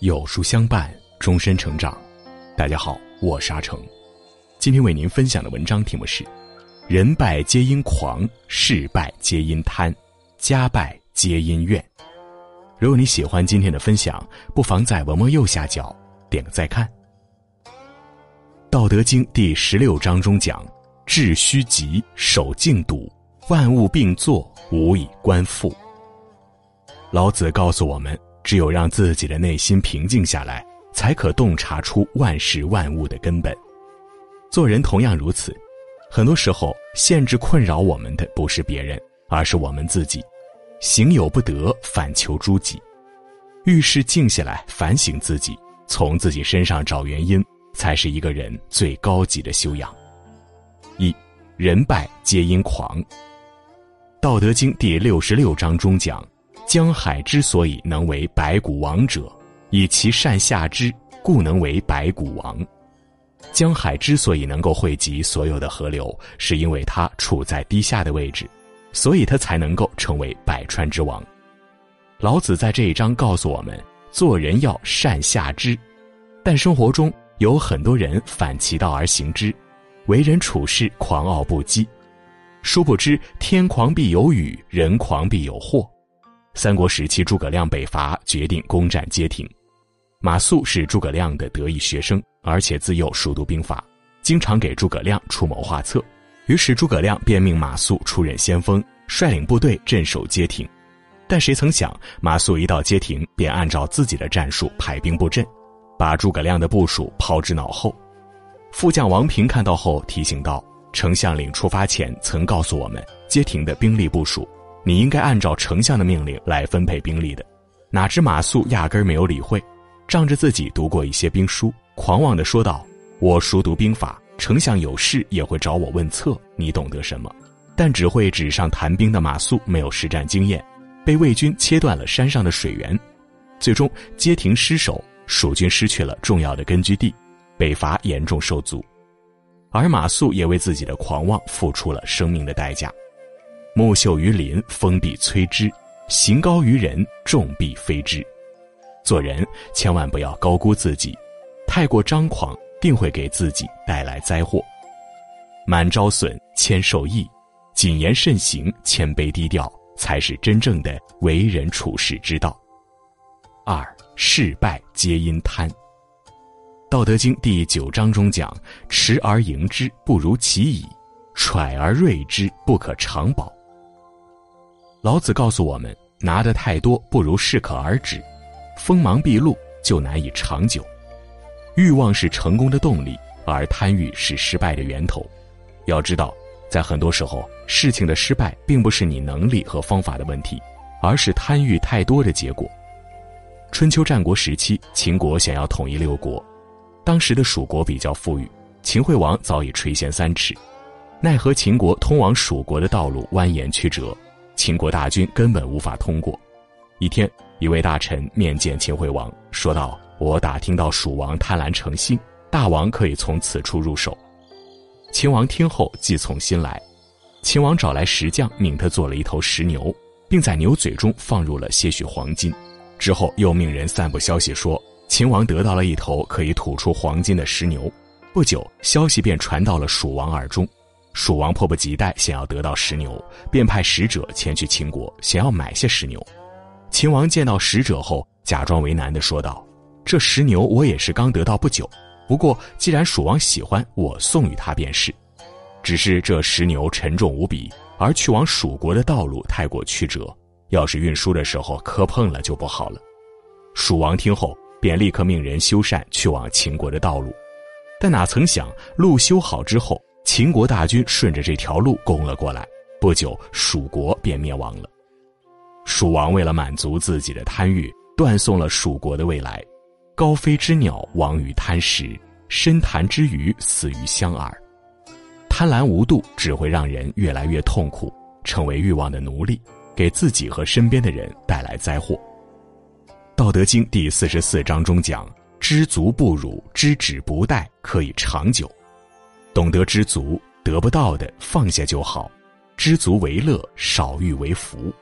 有书相伴，终身成长。大家好，我是阿成。今天为您分享的文章题目是：人败皆因狂，事败皆因贪，家败皆因怨。如果你喜欢今天的分享，不妨在文末右下角点个再看。《道德经》第十六章中讲：“致虚极，守静笃，万物并作，无以观复。”老子告诉我们。只有让自己的内心平静下来，才可洞察出万事万物的根本。做人同样如此，很多时候限制困扰我们的不是别人，而是我们自己。行有不得，反求诸己。遇事静下来反省自己，从自己身上找原因，才是一个人最高级的修养。一，人败皆因狂。《道德经》第六十六章中讲。江海之所以能为百谷王者，以其善下之，故能为百谷王。江海之所以能够汇集所有的河流，是因为它处在低下的位置，所以它才能够成为百川之王。老子在这一章告诉我们，做人要善下之，但生活中有很多人反其道而行之，为人处事狂傲不羁，殊不知天狂必有雨，人狂必有祸。三国时期，诸葛亮北伐，决定攻占街亭。马谡是诸葛亮的得意学生，而且自幼熟读兵法，经常给诸葛亮出谋划策。于是诸葛亮便命马谡出任先锋，率领部队镇守街亭。但谁曾想，马谡一到街亭，便按照自己的战术排兵布阵，把诸葛亮的部署抛之脑后。副将王平看到后提醒道：“丞相领出发前曾告诉我们街亭的兵力部署。”你应该按照丞相的命令来分配兵力的，哪知马谡压根儿没有理会，仗着自己读过一些兵书，狂妄地说道：“我熟读兵法，丞相有事也会找我问策，你懂得什么？”但只会纸上谈兵的马谡没有实战经验，被魏军切断了山上的水源，最终街亭失守，蜀军失去了重要的根据地，北伐严重受阻，而马谡也为自己的狂妄付出了生命的代价。木秀于林，风必摧之；行高于人，众必非之。做人千万不要高估自己，太过张狂，定会给自己带来灾祸。满招损，谦受益，谨言慎行，谦卑低调，才是真正的为人处世之道。二，事败皆因贪。《道德经》第九章中讲：“持而盈之，不如其已；揣而锐之，不可长保。”老子告诉我们：拿的太多不如适可而止，锋芒毕露就难以长久。欲望是成功的动力，而贪欲是失败的源头。要知道，在很多时候，事情的失败并不是你能力和方法的问题，而是贪欲太多的结果。春秋战国时期，秦国想要统一六国，当时的蜀国比较富裕，秦惠王早已垂涎三尺，奈何秦国通往蜀国的道路蜿蜒曲折。秦国大军根本无法通过。一天，一位大臣面见秦惠王，说道：“我打听到蜀王贪婪成性，大王可以从此处入手。”秦王听后即从心来。秦王找来石匠，命他做了一头石牛，并在牛嘴中放入了些许黄金。之后又命人散布消息说，秦王得到了一头可以吐出黄金的石牛。不久，消息便传到了蜀王耳中。蜀王迫不及待想要得到石牛，便派使者前去秦国，想要买下石牛。秦王见到使者后，假装为难的说道：“这石牛我也是刚得到不久，不过既然蜀王喜欢，我送与他便是。只是这石牛沉重无比，而去往蜀国的道路太过曲折，要是运输的时候磕碰了就不好了。”蜀王听后，便立刻命人修缮去往秦国的道路，但哪曾想路修好之后。秦国大军顺着这条路攻了过来，不久蜀国便灭亡了。蜀王为了满足自己的贪欲，断送了蜀国的未来。高飞之鸟亡于贪食，深潭之鱼死于香饵。贪婪无度只会让人越来越痛苦，成为欲望的奴隶，给自己和身边的人带来灾祸。《道德经》第四十四章中讲：“知足不辱，知止不殆，可以长久。”懂得知足，得不到的放下就好；知足为乐，少欲为福。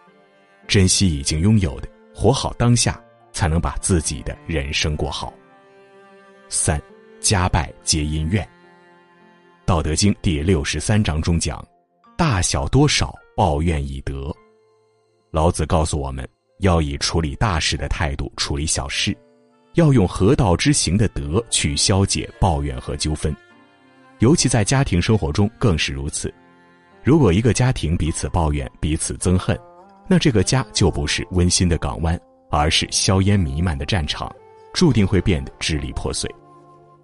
珍惜已经拥有的，活好当下，才能把自己的人生过好。三，家败皆因怨。《道德经》第六十三章中讲：“大小多少，抱怨以德。”老子告诉我们要以处理大事的态度处理小事，要用合道之行的德去消解抱怨和纠纷，尤其在家庭生活中更是如此。如果一个家庭彼此抱怨、彼此憎恨，那这个家就不是温馨的港湾，而是硝烟弥漫的战场，注定会变得支离破碎。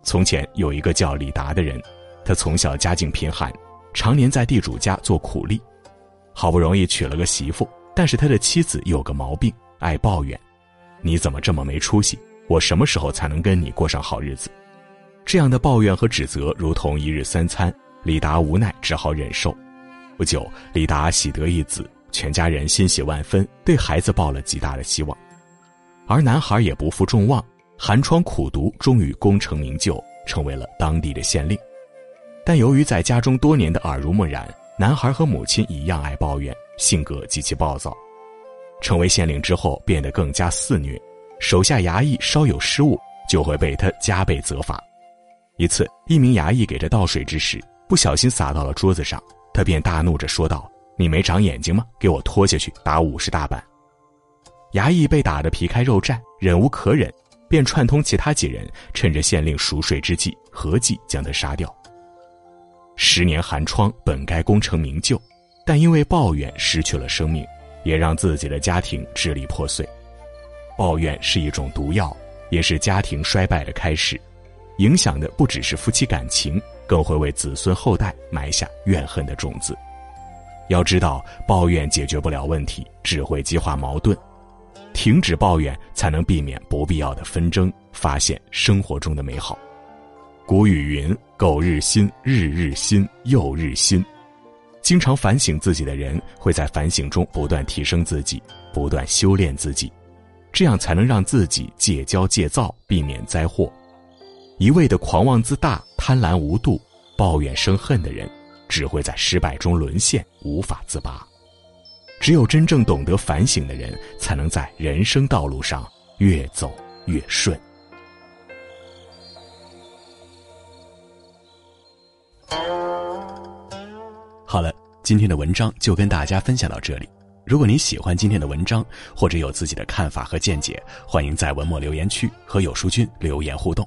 从前有一个叫李达的人。他从小家境贫寒，常年在地主家做苦力，好不容易娶了个媳妇，但是他的妻子有个毛病，爱抱怨：“你怎么这么没出息？我什么时候才能跟你过上好日子？”这样的抱怨和指责如同一日三餐，李达无奈只好忍受。不久，李达喜得一子，全家人欣喜万分，对孩子抱了极大的希望。而男孩也不负众望，寒窗苦读，终于功成名就，成为了当地的县令。但由于在家中多年的耳濡目染，男孩和母亲一样爱抱怨，性格极其暴躁。成为县令之后，变得更加肆虐，手下衙役稍有失误，就会被他加倍责罚。一次，一名衙役给他倒水之时，不小心洒到了桌子上，他便大怒着说道：“你没长眼睛吗？给我拖下去打五十大板！”衙役被打得皮开肉绽，忍无可忍，便串通其他几人，趁着县令熟睡之际，合计将他杀掉。十年寒窗本该功成名就，但因为抱怨失去了生命，也让自己的家庭支离破碎。抱怨是一种毒药，也是家庭衰败的开始，影响的不只是夫妻感情，更会为子孙后代埋下怨恨的种子。要知道，抱怨解决不了问题，只会激化矛盾。停止抱怨，才能避免不必要的纷争，发现生活中的美好。古语云：“苟日新，日日新，又日新。”经常反省自己的人，会在反省中不断提升自己，不断修炼自己，这样才能让自己戒骄戒躁，避免灾祸。一味的狂妄自大、贪婪无度、抱怨生恨的人，只会在失败中沦陷，无法自拔。只有真正懂得反省的人，才能在人生道路上越走越顺。好了，今天的文章就跟大家分享到这里。如果你喜欢今天的文章，或者有自己的看法和见解，欢迎在文末留言区和有书君留言互动。